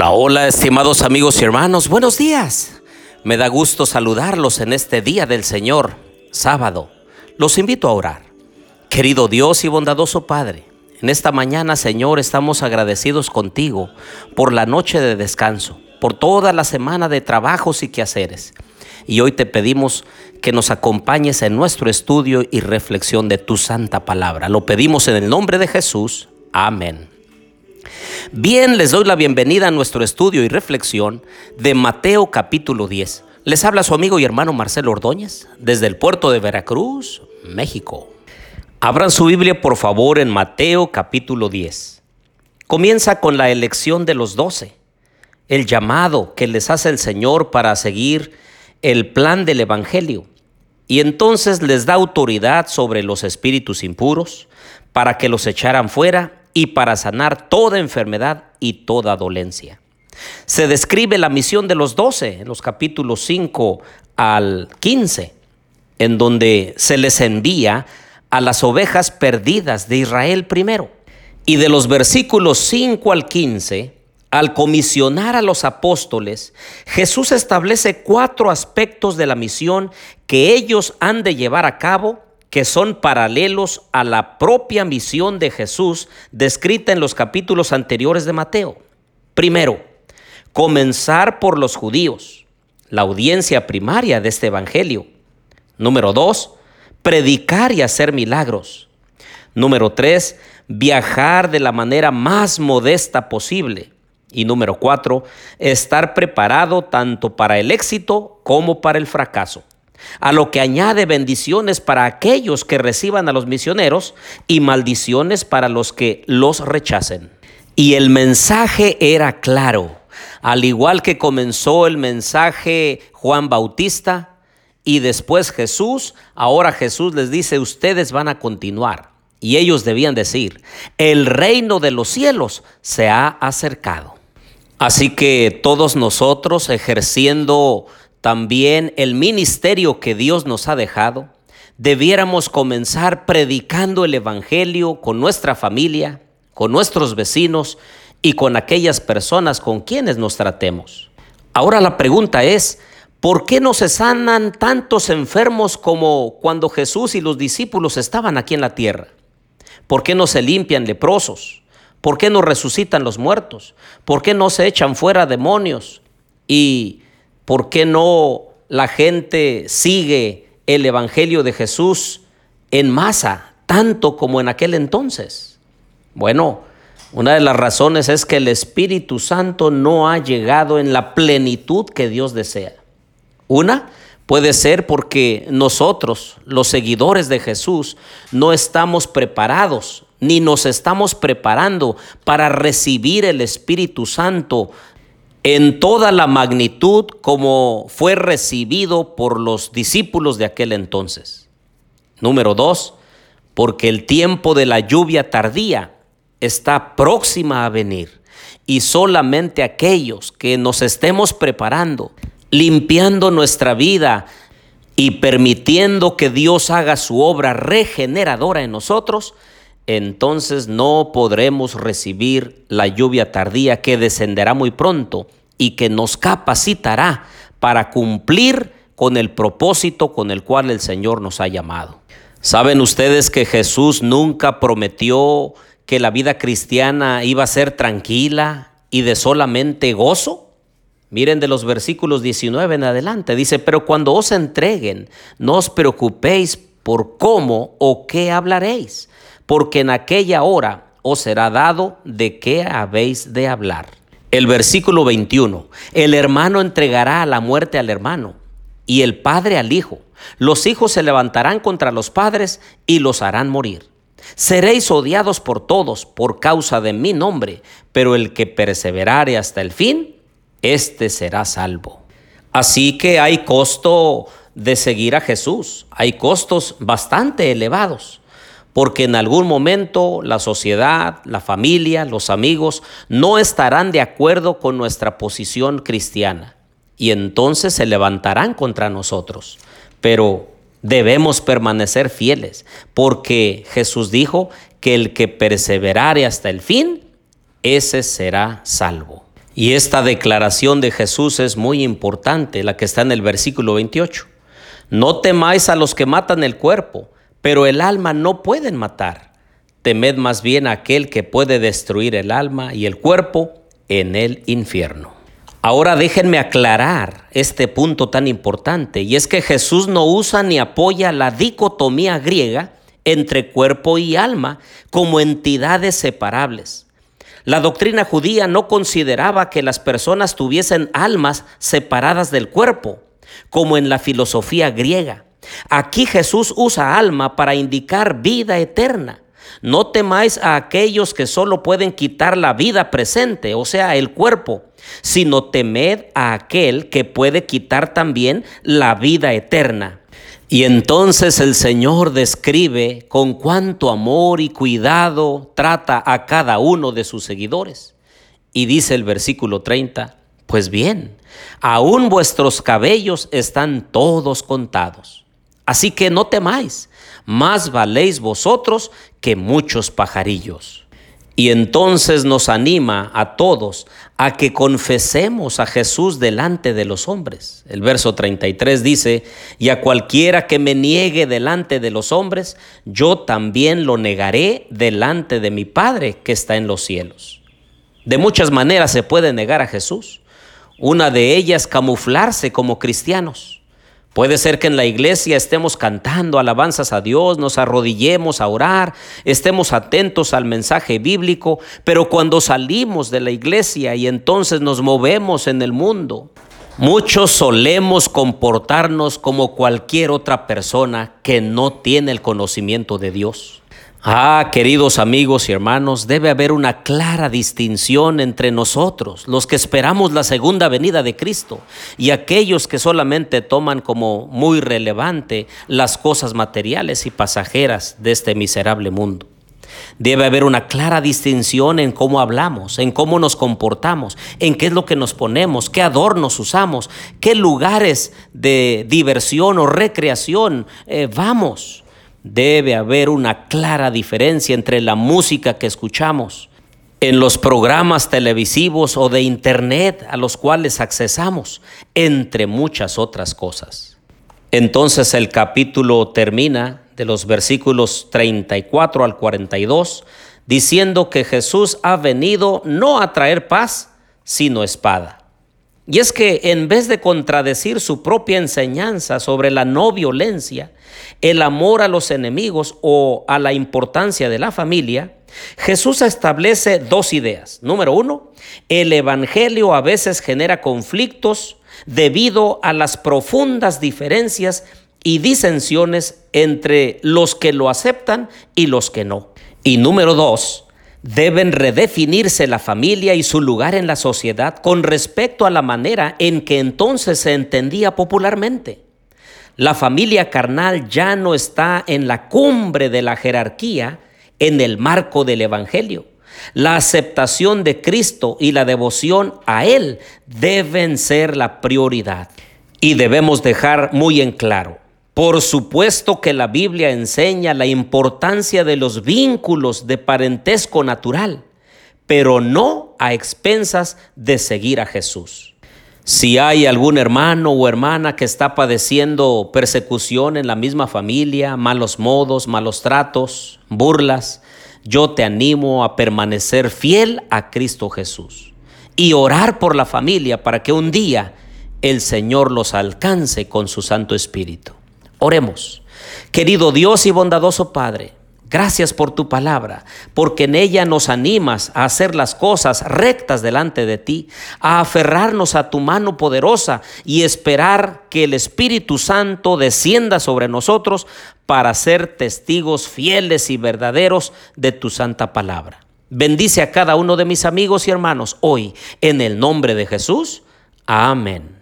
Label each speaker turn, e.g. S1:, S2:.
S1: Hola, hola, estimados amigos y hermanos, buenos días. Me da gusto saludarlos en este día del Señor, sábado. Los invito a orar. Querido Dios y bondadoso Padre, en esta mañana, Señor, estamos agradecidos contigo por la noche de descanso, por toda la semana de trabajos y quehaceres. Y hoy te pedimos que nos acompañes en nuestro estudio y reflexión de tu santa palabra. Lo pedimos en el nombre de Jesús. Amén. Bien, les doy la bienvenida a nuestro estudio y reflexión de Mateo capítulo 10. Les habla su amigo y hermano Marcelo Ordóñez desde el puerto de Veracruz, México. Abran su Biblia por favor en Mateo capítulo 10. Comienza con la elección de los doce, el llamado que les hace el Señor para seguir el plan del Evangelio. Y entonces les da autoridad sobre los espíritus impuros para que los echaran fuera y para sanar toda enfermedad y toda dolencia. Se describe la misión de los doce en los capítulos 5 al 15, en donde se les envía a las ovejas perdidas de Israel primero. Y de los versículos 5 al 15, al comisionar a los apóstoles, Jesús establece cuatro aspectos de la misión que ellos han de llevar a cabo que son paralelos a la propia misión de Jesús descrita en los capítulos anteriores de Mateo. Primero, comenzar por los judíos, la audiencia primaria de este Evangelio. Número dos, predicar y hacer milagros. Número tres, viajar de la manera más modesta posible. Y número cuatro, estar preparado tanto para el éxito como para el fracaso a lo que añade bendiciones para aquellos que reciban a los misioneros y maldiciones para los que los rechacen. Y el mensaje era claro, al igual que comenzó el mensaje Juan Bautista y después Jesús, ahora Jesús les dice, ustedes van a continuar. Y ellos debían decir, el reino de los cielos se ha acercado. Así que todos nosotros ejerciendo también el ministerio que Dios nos ha dejado, debiéramos comenzar predicando el Evangelio con nuestra familia, con nuestros vecinos y con aquellas personas con quienes nos tratemos. Ahora la pregunta es, ¿por qué no se sanan tantos enfermos como cuando Jesús y los discípulos estaban aquí en la tierra? ¿Por qué no se limpian leprosos? ¿Por qué no resucitan los muertos? ¿Por qué no se echan fuera demonios? Y ¿Por qué no la gente sigue el Evangelio de Jesús en masa, tanto como en aquel entonces? Bueno, una de las razones es que el Espíritu Santo no ha llegado en la plenitud que Dios desea. Una puede ser porque nosotros, los seguidores de Jesús, no estamos preparados ni nos estamos preparando para recibir el Espíritu Santo en toda la magnitud como fue recibido por los discípulos de aquel entonces. Número dos, porque el tiempo de la lluvia tardía está próxima a venir y solamente aquellos que nos estemos preparando, limpiando nuestra vida y permitiendo que Dios haga su obra regeneradora en nosotros, entonces no podremos recibir la lluvia tardía que descenderá muy pronto y que nos capacitará para cumplir con el propósito con el cual el Señor nos ha llamado. ¿Saben ustedes que Jesús nunca prometió que la vida cristiana iba a ser tranquila y de solamente gozo? Miren de los versículos 19 en adelante, dice, pero cuando os entreguen, no os preocupéis por cómo o qué hablaréis porque en aquella hora os será dado de qué habéis de hablar. El versículo 21, el hermano entregará a la muerte al hermano y el padre al hijo. Los hijos se levantarán contra los padres y los harán morir. Seréis odiados por todos por causa de mi nombre, pero el que perseverare hasta el fin, éste será salvo. Así que hay costo de seguir a Jesús, hay costos bastante elevados porque en algún momento la sociedad, la familia, los amigos no estarán de acuerdo con nuestra posición cristiana y entonces se levantarán contra nosotros. Pero debemos permanecer fieles, porque Jesús dijo que el que perseverare hasta el fin, ese será salvo. Y esta declaración de Jesús es muy importante, la que está en el versículo 28. No temáis a los que matan el cuerpo, pero el alma no pueden matar. Temed más bien a aquel que puede destruir el alma y el cuerpo en el infierno. Ahora déjenme aclarar este punto tan importante, y es que Jesús no usa ni apoya la dicotomía griega entre cuerpo y alma como entidades separables. La doctrina judía no consideraba que las personas tuviesen almas separadas del cuerpo, como en la filosofía griega. Aquí Jesús usa alma para indicar vida eterna. No temáis a aquellos que solo pueden quitar la vida presente, o sea, el cuerpo, sino temed a aquel que puede quitar también la vida eterna. Y entonces el Señor describe con cuánto amor y cuidado trata a cada uno de sus seguidores. Y dice el versículo 30, pues bien, aún vuestros cabellos están todos contados. Así que no temáis, más valéis vosotros que muchos pajarillos. Y entonces nos anima a todos a que confesemos a Jesús delante de los hombres. El verso 33 dice, y a cualquiera que me niegue delante de los hombres, yo también lo negaré delante de mi Padre que está en los cielos. De muchas maneras se puede negar a Jesús. Una de ellas camuflarse como cristianos. Puede ser que en la iglesia estemos cantando alabanzas a Dios, nos arrodillemos a orar, estemos atentos al mensaje bíblico, pero cuando salimos de la iglesia y entonces nos movemos en el mundo, muchos solemos comportarnos como cualquier otra persona que no tiene el conocimiento de Dios. Ah, queridos amigos y hermanos, debe haber una clara distinción entre nosotros, los que esperamos la segunda venida de Cristo, y aquellos que solamente toman como muy relevante las cosas materiales y pasajeras de este miserable mundo. Debe haber una clara distinción en cómo hablamos, en cómo nos comportamos, en qué es lo que nos ponemos, qué adornos usamos, qué lugares de diversión o recreación eh, vamos. Debe haber una clara diferencia entre la música que escuchamos, en los programas televisivos o de internet a los cuales accesamos, entre muchas otras cosas. Entonces el capítulo termina de los versículos 34 al 42 diciendo que Jesús ha venido no a traer paz, sino espada. Y es que en vez de contradecir su propia enseñanza sobre la no violencia, el amor a los enemigos o a la importancia de la familia, Jesús establece dos ideas. Número uno, el Evangelio a veces genera conflictos debido a las profundas diferencias y disensiones entre los que lo aceptan y los que no. Y número dos, Deben redefinirse la familia y su lugar en la sociedad con respecto a la manera en que entonces se entendía popularmente. La familia carnal ya no está en la cumbre de la jerarquía en el marco del Evangelio. La aceptación de Cristo y la devoción a Él deben ser la prioridad. Y debemos dejar muy en claro, por supuesto que la Biblia enseña la importancia de los vínculos de parentesco natural, pero no a expensas de seguir a Jesús. Si hay algún hermano o hermana que está padeciendo persecución en la misma familia, malos modos, malos tratos, burlas, yo te animo a permanecer fiel a Cristo Jesús y orar por la familia para que un día el Señor los alcance con su Santo Espíritu. Oremos. Querido Dios y bondadoso Padre, gracias por tu palabra, porque en ella nos animas a hacer las cosas rectas delante de ti, a aferrarnos a tu mano poderosa y esperar que el Espíritu Santo descienda sobre nosotros para ser testigos fieles y verdaderos de tu santa palabra. Bendice a cada uno de mis amigos y hermanos hoy, en el nombre de Jesús. Amén.